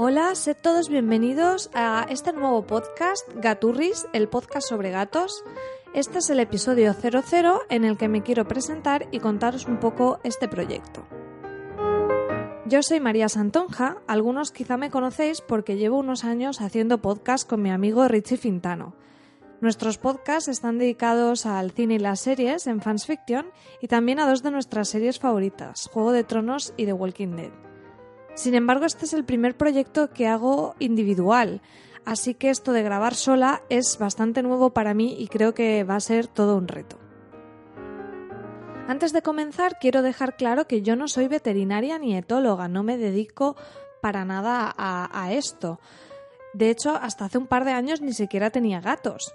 Hola, sed todos bienvenidos a este nuevo podcast, Gaturris, el podcast sobre gatos. Este es el episodio 00 en el que me quiero presentar y contaros un poco este proyecto. Yo soy María Santonja, algunos quizá me conocéis porque llevo unos años haciendo podcast con mi amigo Richie Fintano. Nuestros podcasts están dedicados al cine y las series en Fans Fiction y también a dos de nuestras series favoritas, Juego de Tronos y The Walking Dead. Sin embargo, este es el primer proyecto que hago individual, así que esto de grabar sola es bastante nuevo para mí y creo que va a ser todo un reto. Antes de comenzar, quiero dejar claro que yo no soy veterinaria ni etóloga, no me dedico para nada a, esto. De hecho, hasta hace un par de años ni siquiera tenía gatos.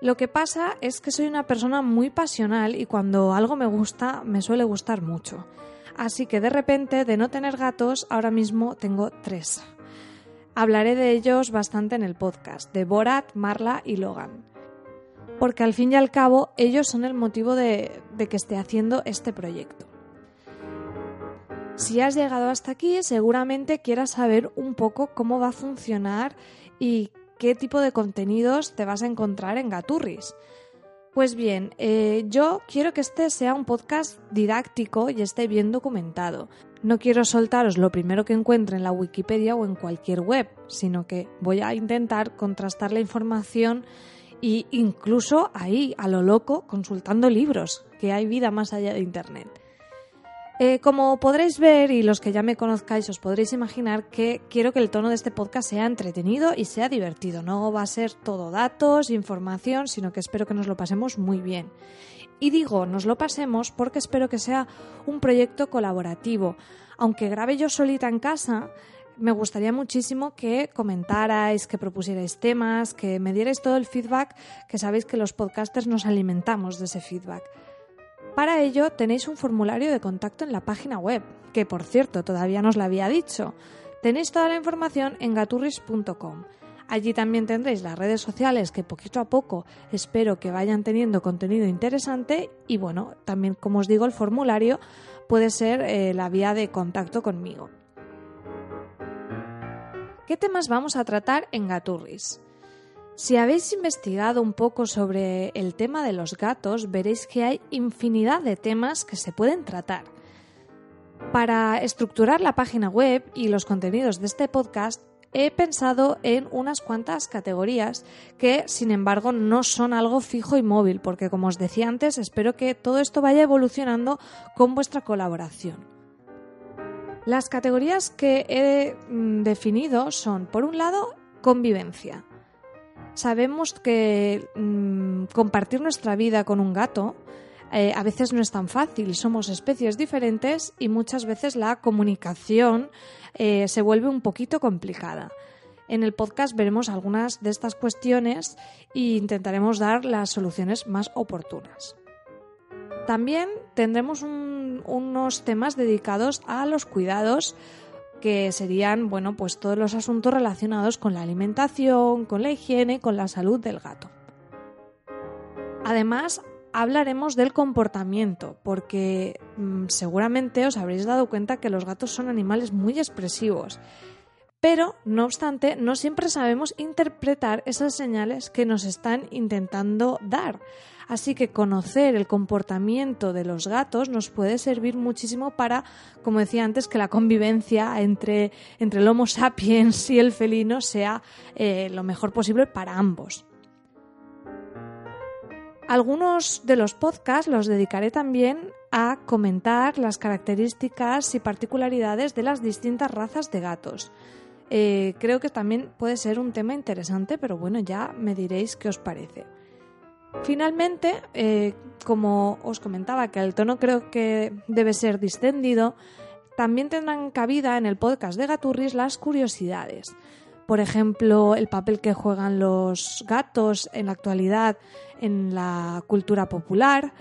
Lo que pasa es que soy una persona muy pasional y cuando algo me gusta, me suele gustar mucho. Así que de repente, de no tener gatos, ahora mismo tengo tres. Hablaré de ellos bastante en el podcast, de Borat, Marla y Logan. Porque al fin y al cabo ellos son el motivo de, de que esté haciendo este proyecto. Si has llegado hasta aquí, seguramente quieras saber un poco cómo va a funcionar y qué tipo de contenidos te vas a encontrar en Gaturris. Pues bien, eh, yo quiero que este sea un podcast didáctico y esté bien documentado. No quiero soltaros lo primero que encuentre en la Wikipedia o en cualquier web, sino que voy a intentar contrastar la información e incluso ahí, a lo loco, consultando libros, que hay vida más allá de Internet. Eh, como podréis ver y los que ya me conozcáis os podréis imaginar que quiero que el tono de este podcast sea entretenido y sea divertido. No va a ser todo datos, información, sino que espero que nos lo pasemos muy bien. Y digo, nos lo pasemos porque espero que sea un proyecto colaborativo. Aunque grabe yo solita en casa, me gustaría muchísimo que comentarais, que propusierais temas, que me dierais todo el feedback, que sabéis que los podcasters nos alimentamos de ese feedback. Para ello tenéis un formulario de contacto en la página web, que por cierto todavía no os lo había dicho. Tenéis toda la información en gaturris.com. Allí también tendréis las redes sociales que poquito a poco espero que vayan teniendo contenido interesante y bueno, también como os digo el formulario puede ser eh, la vía de contacto conmigo. ¿Qué temas vamos a tratar en Gaturris? Si habéis investigado un poco sobre el tema de los gatos, veréis que hay infinidad de temas que se pueden tratar. Para estructurar la página web y los contenidos de este podcast, he pensado en unas cuantas categorías que, sin embargo, no son algo fijo y móvil, porque, como os decía antes, espero que todo esto vaya evolucionando con vuestra colaboración. Las categorías que he mm, definido son, por un lado, convivencia sabemos que mmm, compartir nuestra vida con un gato eh, a veces no es tan fácil, somos especies diferentes y muchas veces la comunicación eh, se vuelve un poquito complicada. En el podcast veremos algunas de estas cuestiones e intentaremos dar las soluciones más oportunas. También tendremos un, unos temas dedicados a los cuidados que serían, bueno, pues todos los asuntos relacionados con la alimentación, con la higiene, con la salud del gato. Además, hablaremos del comportamiento, porque mmm, seguramente os habréis dado cuenta que los gatos son animales muy expresivos. Pero, no obstante, no siempre sabemos interpretar esas señales que nos están intentando dar. Así que conocer el comportamiento de los gatos nos puede servir muchísimo para, como decía antes, que la convivencia entre, entre el Homo sapiens y el felino sea eh, lo mejor posible para ambos. Algunos de los podcasts los dedicaré también a comentar las características y particularidades de las distintas razas de gatos. Eh, creo que también puede ser un tema interesante, pero bueno, ya me diréis qué os parece. Finalmente, eh, como os comentaba que el tono creo que debe ser distendido, también tendrán cabida en el podcast de Gaturris las curiosidades. Por ejemplo, el papel que juegan los gatos en la actualidad en la cultura popular,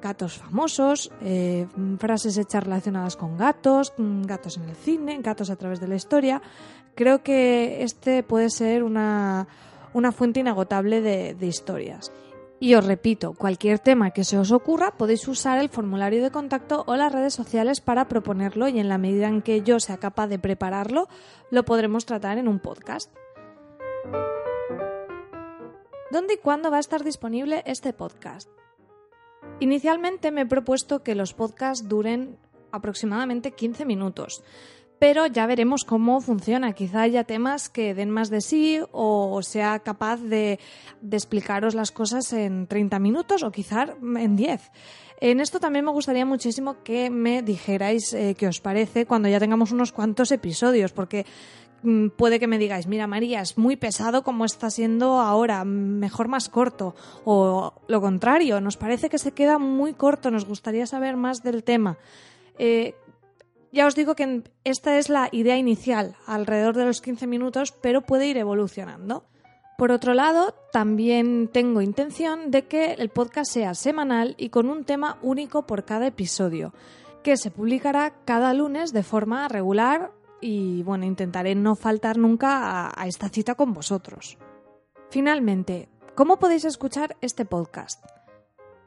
gatos famosos, eh, frases hechas relacionadas con gatos, gatos en el cine, gatos a través de la historia. Creo que este puede ser una, fuente inagotable de historias. Y os repito, cualquier tema que se os ocurra podéis usar el formulario de contacto o las redes sociales para proponerlo y en la medida en que yo sea capaz de prepararlo, lo podremos tratar en un podcast. ¿Dónde y cuándo va a estar disponible este podcast? Inicialmente me he propuesto que los podcasts duren aproximadamente 15 minutos pero ya veremos cómo funciona. Quizá haya temas que den más de sí o sea capaz de, explicaros las cosas en 30 minutos o quizá en 10. En esto también me gustaría muchísimo que me dijerais eh, qué os parece cuando ya tengamos unos cuantos episodios, porque mm, puede que me digáis, mira María, es muy pesado como está siendo ahora, mejor más corto. O lo contrario, nos parece que se queda muy corto, nos gustaría saber más del tema. Eh, ya os digo que esta es la idea inicial, alrededor de los 15 minutos, pero puede ir evolucionando. Por otro lado, también tengo intención de que el podcast sea semanal y con un tema único por cada episodio, que se publicará cada lunes de forma regular y bueno, intentaré no faltar nunca a, a esta cita con vosotros. Finalmente, ¿cómo podéis escuchar este podcast?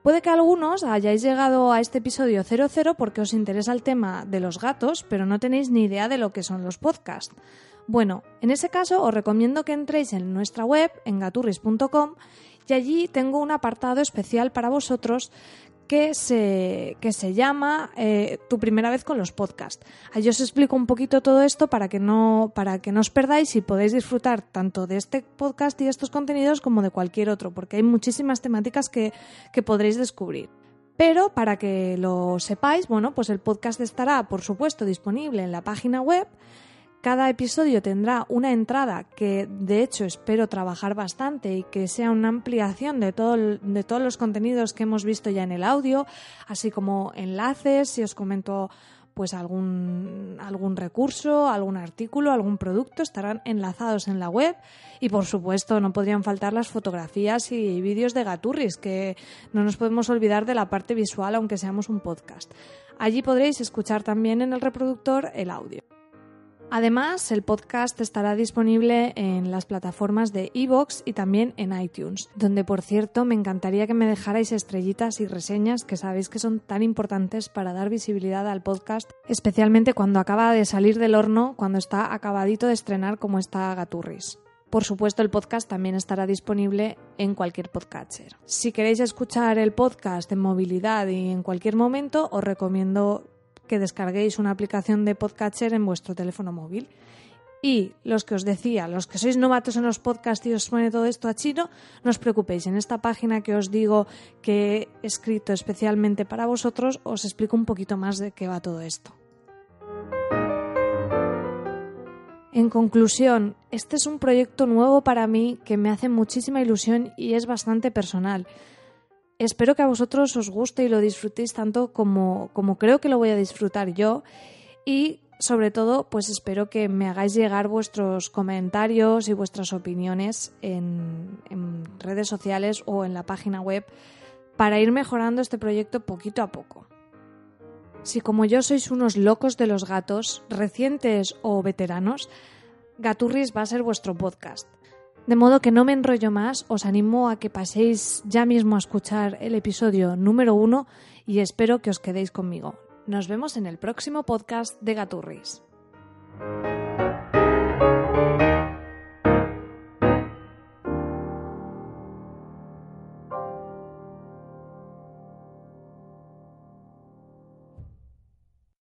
Puede que algunos hayáis llegado a este episodio 00 porque os interesa el tema de los gatos, pero no tenéis ni idea de lo que son los podcasts. Bueno, en ese caso os recomiendo que entréis en nuestra web, en gaturris.com, y allí tengo un apartado especial para vosotros que se, se llama eh, Tu primera vez con los podcasts. Allí os explico un poquito todo esto para que, no, para que no os perdáis y podáis disfrutar tanto de este podcast y estos contenidos como de cualquier otro, porque hay muchísimas temáticas que, que podréis descubrir. Pero para que lo sepáis, bueno, pues el podcast estará, por supuesto, disponible en la página web cada episodio tendrá una entrada que de hecho espero trabajar bastante y que sea una ampliación de, todo de todos los contenidos que hemos visto ya en el audio, así como enlaces, si os comento pues algún, algún recurso, algún artículo, algún producto, estarán enlazados en la web y por supuesto no podrían faltar las fotografías y vídeos de Gaturris, que no nos podemos olvidar de la parte visual aunque seamos un podcast. Allí podréis escuchar también en el reproductor el audio. Además, el podcast estará disponible en las plataformas de iVoox y también en iTunes, donde por cierto me encantaría que me dejarais estrellitas y reseñas que sabéis que son tan importantes para dar visibilidad al podcast, especialmente cuando acaba de salir del horno, cuando está acabadito de estrenar como está Gaturris. Por supuesto, el podcast también estará disponible en cualquier podcatcher. Si queréis escuchar el podcast en movilidad y en cualquier momento, os recomiendo que descarguéis una aplicación de podcatcher en vuestro teléfono móvil. Y los que os decía, los que sois novatos en los podcasts y os suene todo esto a chino, no os preocupéis. En esta página que os digo que he escrito especialmente para vosotros, os explico un poquito más de qué va todo esto. En conclusión, este es un proyecto nuevo para mí que me hace muchísima ilusión y es bastante personal. Espero que a vosotros os guste y lo disfrutéis tanto como, como creo que lo voy a disfrutar yo y sobre todo pues espero que me hagáis llegar vuestros comentarios y vuestras opiniones en, en redes sociales o en la página web para ir mejorando este proyecto poquito a poco. Si como yo sois unos locos de los gatos, recientes o veteranos, Gaturris va a ser vuestro podcast. De modo que no me enrollo más, os animo a que paséis ya mismo a escuchar el episodio número uno y espero que os quedéis conmigo. Nos vemos en el próximo podcast de Gaturris.